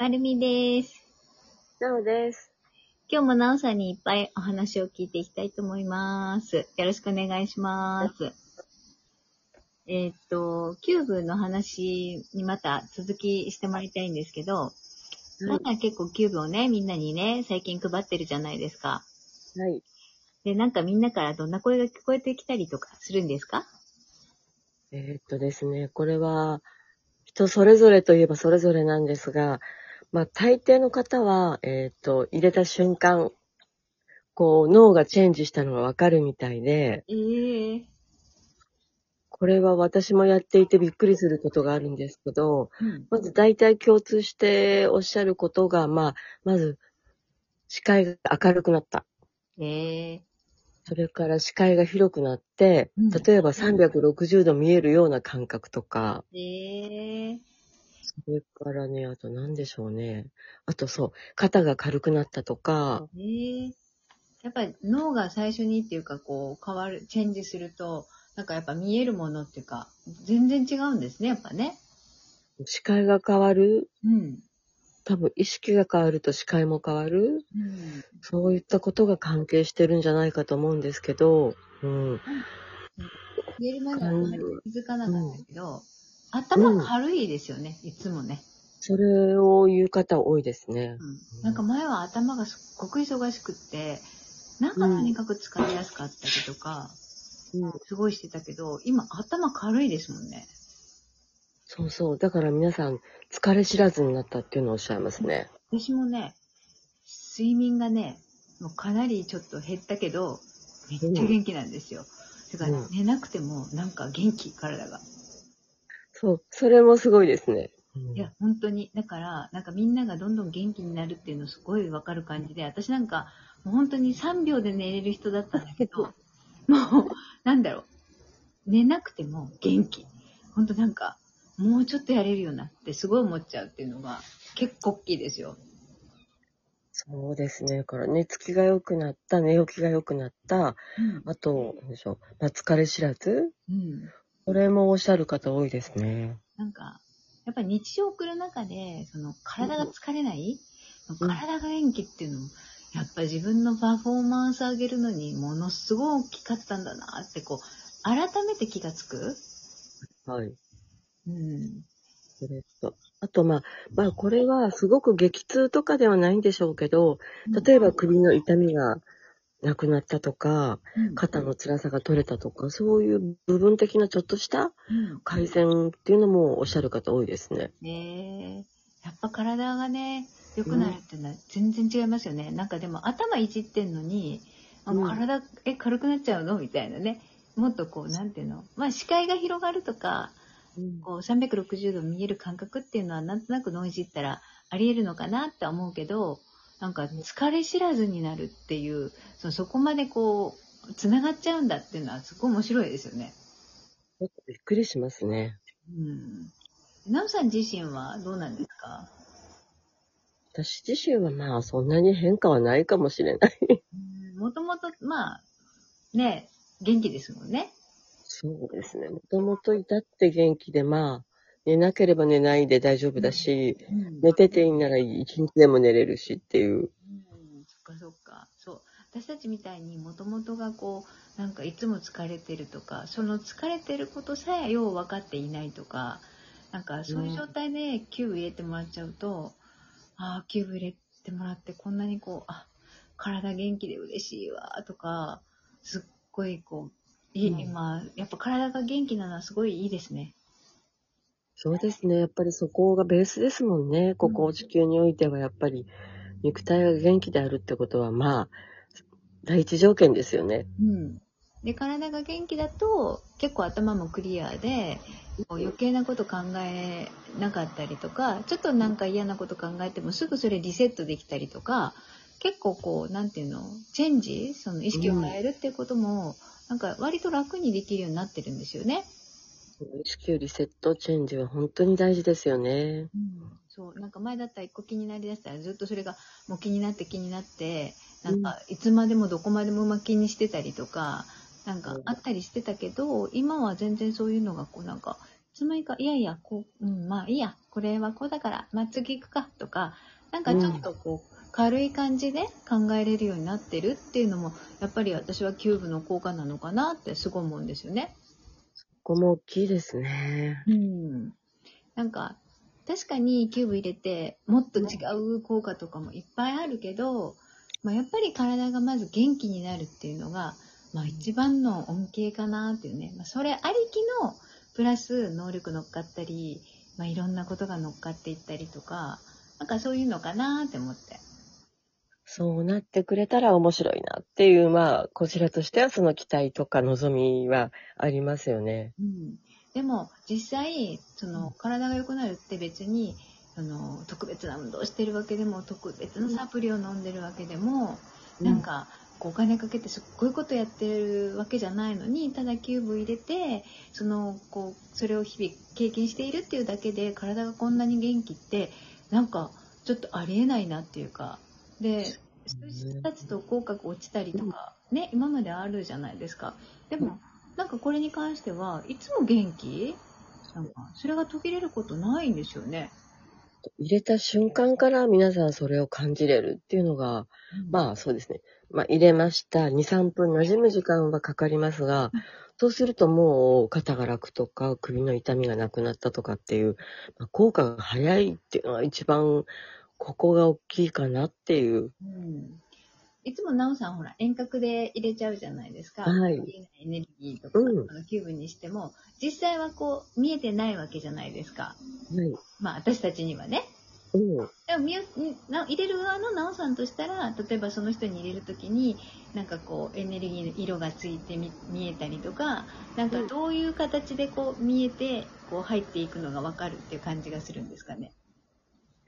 まるみです。なおです。今日もなおさんにいっぱいお話を聞いていきたいと思います。よろしくお願いします。えーっと、キューブの話にまた続きしてもらいたいんですけど、まだ結構キューブをね、みんなにね、最近配ってるじゃないですか。はい。で、なんかみんなからどんな声が聞こえてきたりとかするんですか？えーっとですね、これは、人それぞれといえばそれぞれなんですが、まあ、大抵の方は、えーっと、入れた瞬間、こう、脳がチェンジしたのがわかるみたいで、ええこれは私もやっていてびっくりすることがあるんですけど、うん。まず大体共通しておっしゃることが、まあ、まず、視界が明るくなった。ええそれから視界が広くなって、うん。例えば360度見えるような感覚とか、ええそれからね、あと何でしょうね。あとそう、肩が軽くなったとか、ええやっぱり脳が最初にっていうかこう変わる、チェンジすると、なんかやっぱ見えるものっていうか、全然違うんですね、やっぱね。視界が変わる、うん。多分意識が変わると視界も変わる、うん。そういったことが関係してるんじゃないかと思うんですけど、うん。言えるまではあんまり気づかなかったけど、頭軽いですよね、いつもね。それを言う方多いですね。うん。なんか前は頭がすっごく忙しくって、なんかとにかく疲れやすかったりとか、うん、すごいしてたけど、今頭軽いですもんね。そうそう。だから皆さん、疲れ知らずになったっていうのをおっしゃいますね。私もね、睡眠がね、もうかなりちょっと減ったけど、めっちゃ元気なんですよ。だから、うん寝なくてもなんか元気、体が。そう。それもすごいですね。うんいや、本当に。だから、なんかみんながどんどん元気になるっていうのすごいわかる感じで、私なんか、もう本当に3秒で寝れる人だったんだけど、もう、なんだろう。寝なくても元気。本当なんか、もうちょっとやれるようになってすごい思っちゃうっていうのが結構大きいですよ。そうですね。だから寝つきが良くなった、寝起きが良くなった、うん。あと、なんでしょう、まあ、疲れ知らずうん。これもおっしゃる方多いですね。なんか、やっぱり日常を送る中で、その体が疲れない、うん体が元気っていうのも、やっぱ自分のパフォーマンス上げるのにものすごい大きかったんだなって、こう、改めて気がつく。はい。うん。それと、あと、まあ、まあ、これはすごく激痛とかではないんでしょうけど、例えば首の痛みがなくなったとか、うん、肩の辛さが取れたとか、そういう部分的なちょっとしたうん。改善っていうのもおっしゃる方多いですね。ねえやっぱ体がね、良くなるっていうのは全然違いますよね。なんかでも頭いじってんのに、あうん体、え、軽くなっちゃうの？みたいなね。もっとこう、なんていうの？まあ視界が広がるとか、こう360度見える感覚っていうのはなんとなく脳いじったらあり得るのかなって思うけど、なんか疲れ知らずになるっていう、そのそこまでこう、繋がっちゃうんだっていうのはすごい面白いですよね。びっくりしますね。うん。なおさん自身はどうなんですか？私自身はまあそんなに変化はないかもしれない。もともと、まあ、ね、元気ですもんね。そうですね。もともといたって元気でまあ、寝なければ寝ないで大丈夫だし、うん寝てていいなら一日でも寝れるしっていう。うん、そっかそっか。そう。私たちみたいにもともとがこう、なんかいつも疲れてるとか、その疲れてることさえよう分かっていないとか、なんかそういう状態でキューブ入れてもらっちゃうと、ああ、キューブ入れてもらってこんなにこう、あ、体元気で嬉しいわ、とか、すっごいこう、いい、うんまあ、やっぱ体が元気なのはすごいいいですね。そうですね。やっぱりそこがベースですもんね。ここ地球においてはやっぱり肉体が元気であるってことはまあ、第一条件ですよね。うん。で、体が元気だと、結構頭もクリアで、こう余計なこと考えなかったりとか、ちょっとなんか嫌なこと考えてもすぐそれリセットできたりとか、結構こう、なんていうの、チェンジその意識を変えるっていうことも、なんか割と楽にできるようになってるんですよね。意識リセットチェンジは本当に大事ですよね。そう、なんか前だったら一個気になりだしたらずっとそれがもう気になって気になって、なんかいつまでもどこまでもまあ気にしてたりとか、なんかあったりしてたけど、今は全然そういうのがこうなんかつの間にか、いやいや、こう、うん、まあいいや、これはこうだから、まあ次行くか、とか、なんかちょっとこう、軽い感じで考えれるようになってるっていうのも、やっぱり私はキューブの効果なのかなってすごい思うんですよね。そこも大きいですね。うん。なんか、確かにキューブ入れて、もっと違う効果とかもいっぱいあるけど、まあ、やっぱり体がまず元気になるっていうのが、まあ一番の恩恵かなっていうね。まあ、それありきの、プラス能力乗っかったり、まあいろんなことが乗っかっていったりとか、なんかそういうのかなって思って。そうなってくれたら面白いなっていう、まあ、こちらとしてはその期待とか望みはありますよね。うん。でも、実際、その、体が良くなるって別に、その、特別な運動をしてるわけでも、特別なサプリを飲んでるわけでも、なんか、こうお金かけてすっごいことやってるわけじゃないのに、ただキューブ入れて、その、こう、それを日々経験しているっていうだけで、体がこんなに元気って、なんか、ちょっとありえないなっていうか、で、数日経つと口角落ちたりとか、ね、今まであるじゃないですか。でも、なんかこれに関してはいつも元気？なんか、それが途切れることないんですよね。入れた瞬間から皆さんそれを感じれるっていうのが、まあそうですね。まあ入れました。2、3分馴染む時間はかかりますが、そうするともう肩が楽とか首の痛みがなくなったとかっていう、まあ、効果が早いっていうのが一番ここが大きいかなっていう。うんいつもなおさんほら遠隔で入れちゃうじゃないですか。はいエネルギーとか、うんあのキューブにしても、実際はこう見えてないわけじゃないですか。はい。まあ私たちにはね。うん。でも見よな入れる側のなおさんとしたら、例えばその人に入れるときに、なんかこうエネルギーの色がついてみ見えたりとか、なんかどういう形でこう見えて、こう入っていくのがわかるっていう感じがするんですかね。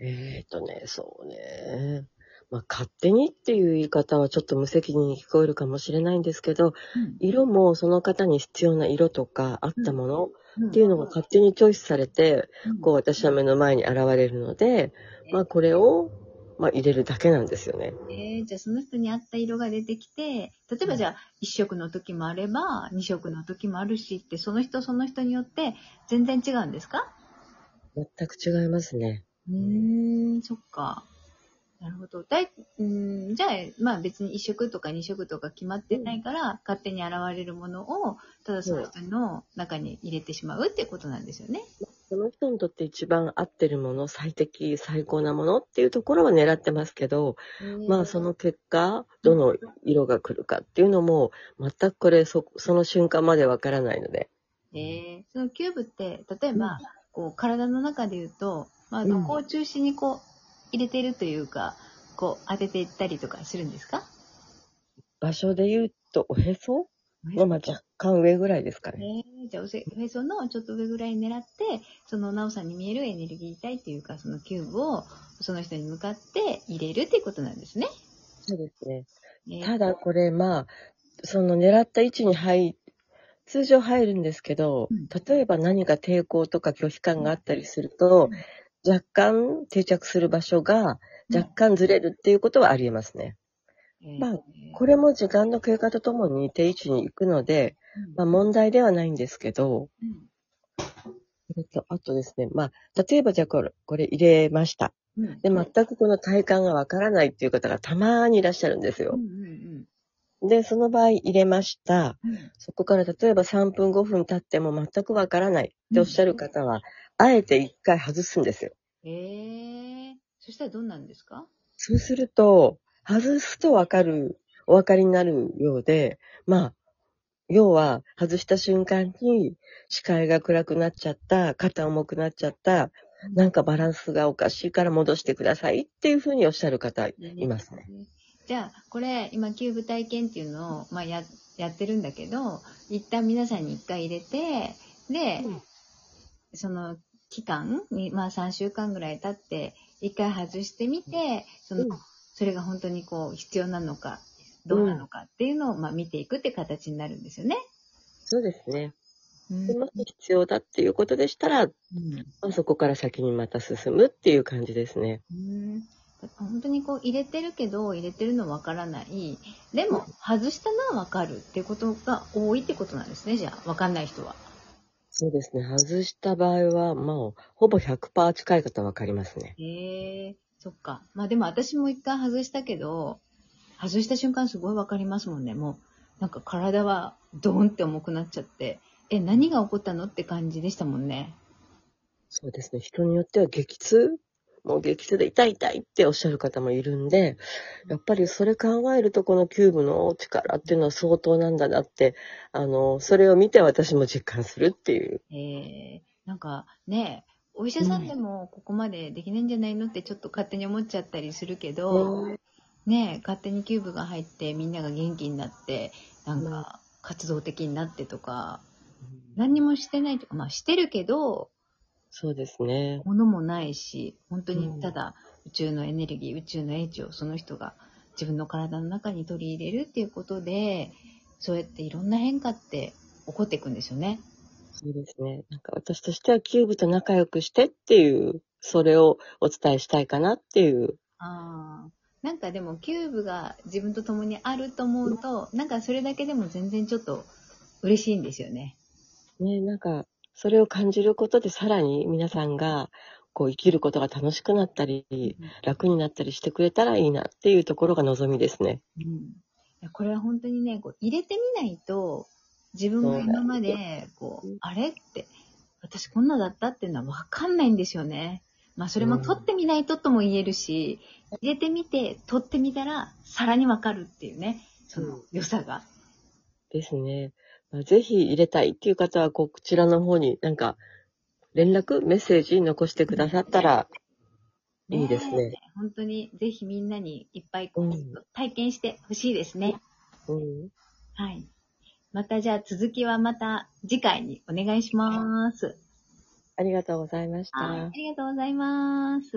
えーとね、そう。ね。まあ、勝手にっていう言い方はちょっと無責任に聞こえるかもしれないんですけど、色もその方に必要な色とかあったものっていうのが勝手にチョイスされて、こう私は目の前に現れるので、まあこれを、まあ入れるだけなんですよね。えーじゃあその人に合った色が出てきて、例えばじゃあ1色の時もあれば2色の時もあるしって、その人その人によって全然違うんですか？全く違いますね。うーん、そっか。なるほど。だい、うん、じゃあ、まあ別に1色とか2色とか決まってないから、勝手に現れるものを、ただその人の中に入れてしまうってことなんですよね。その人にとって一番合ってるもの、最適、最高なものっていうところは狙ってますけど、まあその結果、どの色が来るかっていうのも、全くこれそ、その瞬間までわからないので。えー、そのキューブって、例えば、こう、体の中で言うと、まあ、うんどこを中心にこう、入れてるというか、こう、当てていったりとかするんですか？場所で言うと、おへそ？の、まあ、若干上ぐらいですかね。えー、じゃあおへそのちょっと上ぐらい狙って、そのなおさんに見えるエネルギー体っていうか、そのキューブをその人に向かって入れるっていうことなんですね。そうですね。えー。ただこれ、まあ、その狙った位置に入、通常入るんですけどうん、例えば何か抵抗とか拒否感があったりすると、若干定着する場所が若干ずれるっていうことはありえますね。えーまあこれも時間の経過とともに定位置に行くので、まあ問題ではないんですけど、と、あとですね、まあ、例えばじゃあこれ、これ入れました。うん。で、全くこの体感がわからないっていう方がたまーにいらっしゃるんですよ。で、その場合入れました。うん。そこから例えば3分5分経っても全くわからないっておっしゃる方は、あえて一回外すんですよ。えー、そしたらどうなんですか？そうすると、外すとわかる、お分かりになるようで、まあ、要は、外した瞬間に、視界が暗くなっちゃった、肩重くなっちゃった、なんかバランスがおかしいから戻してくださいっていうふうにおっしゃる方いますね。。じゃあ、これ、今、キューブ体験っていうのを、まあ、や、やってるんだけど、一旦皆さんに一回入れて、で、うんその期間に、まあ、3週間ぐらい経って、一回外してみて、その、うん。それが本当にこう、必要なのか、どうなのかっていうのを、まあ、見ていくって形になるんですよね。そうですね。うん。でもし必要だっていうことでしたら、うん。まあ、そこから先にまた進むっていう感じですね。うん。本当にこう入れてるけど入れてるのわからない。でも外したのはわかるっていうことが多いってことなんですねじゃあ。わかんない人はそうですね。外した場合は、まあ、ほぼ100%近い方わかりますね。へえ、そっか。まあでも私も一回外したけど、外した瞬間すごいわかりますもんね。もう、なんか体はドーンって重くなっちゃって、え、何が起こったのって感じでしたもんね。そうですね。人によっては激痛もう激痛で痛い痛いっておっしゃる方もいるんで、やっぱりそれ考えるとこのキューブの力っていうのは相当なんだなって、あの、それを見て私も実感するっていう。えー、なんかね、お医者さんでもここまでできないんじゃないのってちょっと勝手に思っちゃったりするけど、うんね勝手にキューブが入ってみんなが元気になって、なんか活動的になってとか、何にもしてないとか、まあしてるけど、そうですね。物もないし、本当うんにただ宇宙のエネルギー、宇宙の英知をその人が自分の体の中に取り入れるっていうことで、そうやっていろんな変化って起こっていくんですよね。そうですね。なんか私としてはキューブと仲良くしてっていう、それをお伝えしたいかなっていう。ああ。なんかでもキューブが自分と共にあると思うと、なんかそれだけでも全然ちょっと嬉しいんですよね。ね、なんか、それを感じることでさらに皆さんが、こう生きることが楽しくなったり、楽になったりしてくれたらいいなっていうところが望みですね。うん、いやこれは本当にね、こう入れてみないと、自分が今まで、こううん、あれって、私こんなだったっていうのはわかんないんですよね。まあそれも取ってみないととも言えるし、入れてみて、取ってみたら、さらにわかるっていうね、その良さが。ですね。まあぜひ入れたいっていう方は、こちらの方になんか、連絡、メッセージ残してくださったら、いいですねえ本当に、ぜひみんなにいっぱいこう、うん体験してほしいですね。うん。はい。またじゃあ続きはまた次回にお願いします。ありがとうございました。はい。ありがとうございます。